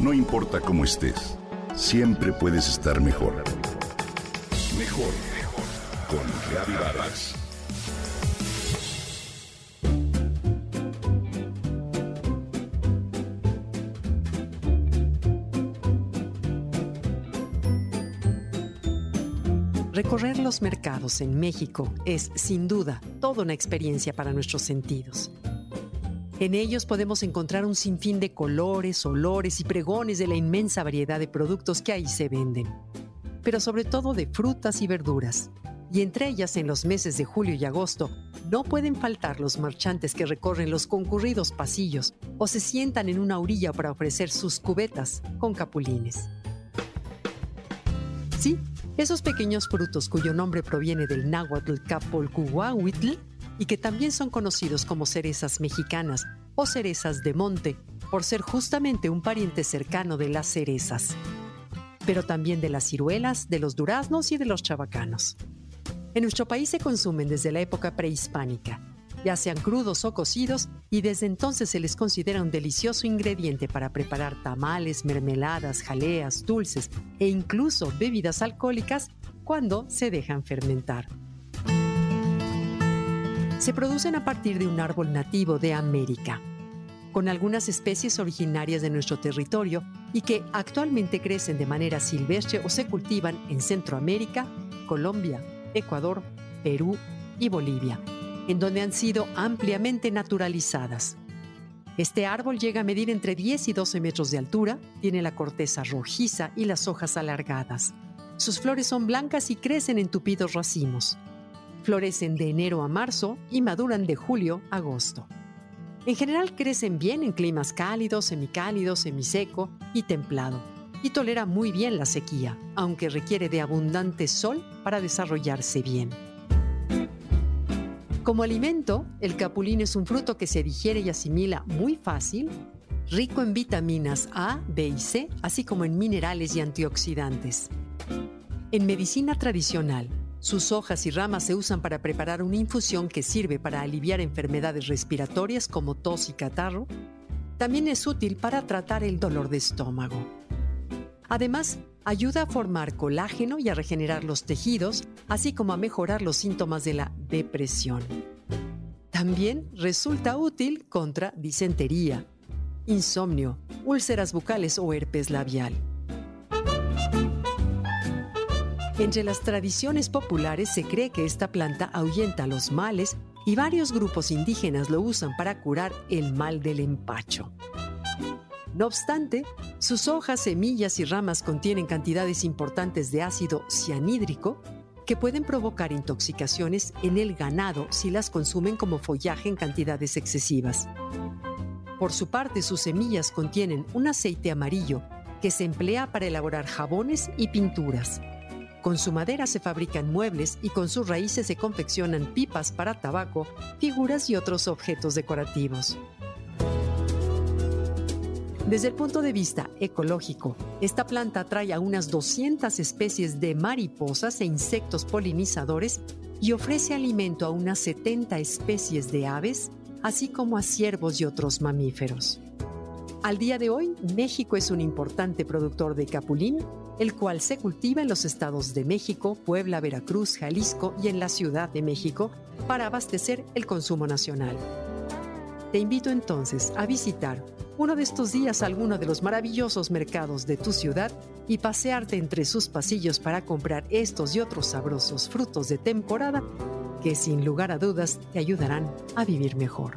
No importa cómo estés, siempre puedes estar mejor. Mejor, mejor. Con Reavivadas. Recorrer los mercados en México es, sin duda, toda una experiencia para nuestros sentidos. En ellos podemos encontrar un sinfín de colores, olores y pregones de la inmensa variedad de productos que ahí se venden, pero sobre todo de frutas y verduras. Y entre ellas, en los meses de julio y agosto, no pueden faltar los marchantes que recorren los concurridos pasillos o se sientan en una orilla para ofrecer sus cubetas con capulines. Sí, esos pequeños frutos cuyo nombre proviene del náhuatl capolcuhuahuitl y que también son conocidos como cerezas mexicanas o cerezas de monte, por ser justamente un pariente cercano de las cerezas, pero también de las ciruelas, de los duraznos y de los chabacanos. En nuestro país se consumen desde la época prehispánica, ya sean crudos o cocidos, y desde entonces se les considera un delicioso ingrediente para preparar tamales, mermeladas, jaleas, dulces e incluso bebidas alcohólicas cuando se dejan fermentar se producen a partir de un árbol nativo de América, con algunas especies originarias de nuestro territorio y que actualmente crecen de manera silvestre o se cultivan en Centroamérica, Colombia, Ecuador, Perú y Bolivia, en donde han sido ampliamente naturalizadas. Este árbol llega a medir entre 10 y 12 metros de altura, tiene la corteza rojiza y las hojas alargadas. Sus flores son blancas y crecen en tupidos racimos. Florecen de enero a marzo y maduran de julio a agosto. En general crecen bien en climas cálidos, semicálidos, semiseco y templado, y tolera muy bien la sequía, aunque requiere de abundante sol para desarrollarse bien. Como alimento, el capulín es un fruto que se digiere y asimila muy fácil, rico en vitaminas A, B y C, así como en minerales y antioxidantes. En medicina tradicional, sus hojas y ramas se usan para preparar una infusión que sirve para aliviar enfermedades respiratorias como tos y catarro. También es útil para tratar el dolor de estómago. Además, ayuda a formar colágeno y a regenerar los tejidos, así como a mejorar los síntomas de la depresión. También resulta útil contra disentería, insomnio, úlceras bucales o herpes labial. Entre las tradiciones populares se cree que esta planta ahuyenta los males y varios grupos indígenas lo usan para curar el mal del empacho. No obstante, sus hojas, semillas y ramas contienen cantidades importantes de ácido cianhídrico que pueden provocar intoxicaciones en el ganado si las consumen como follaje en cantidades excesivas. Por su parte, sus semillas contienen un aceite amarillo que se emplea para elaborar jabones y pinturas. Con su madera se fabrican muebles y con sus raíces se confeccionan pipas para tabaco, figuras y otros objetos decorativos. Desde el punto de vista ecológico, esta planta atrae a unas 200 especies de mariposas e insectos polinizadores y ofrece alimento a unas 70 especies de aves, así como a ciervos y otros mamíferos. Al día de hoy, México es un importante productor de capulín el cual se cultiva en los estados de México, Puebla, Veracruz, Jalisco y en la Ciudad de México para abastecer el consumo nacional. Te invito entonces a visitar uno de estos días alguno de los maravillosos mercados de tu ciudad y pasearte entre sus pasillos para comprar estos y otros sabrosos frutos de temporada que sin lugar a dudas te ayudarán a vivir mejor.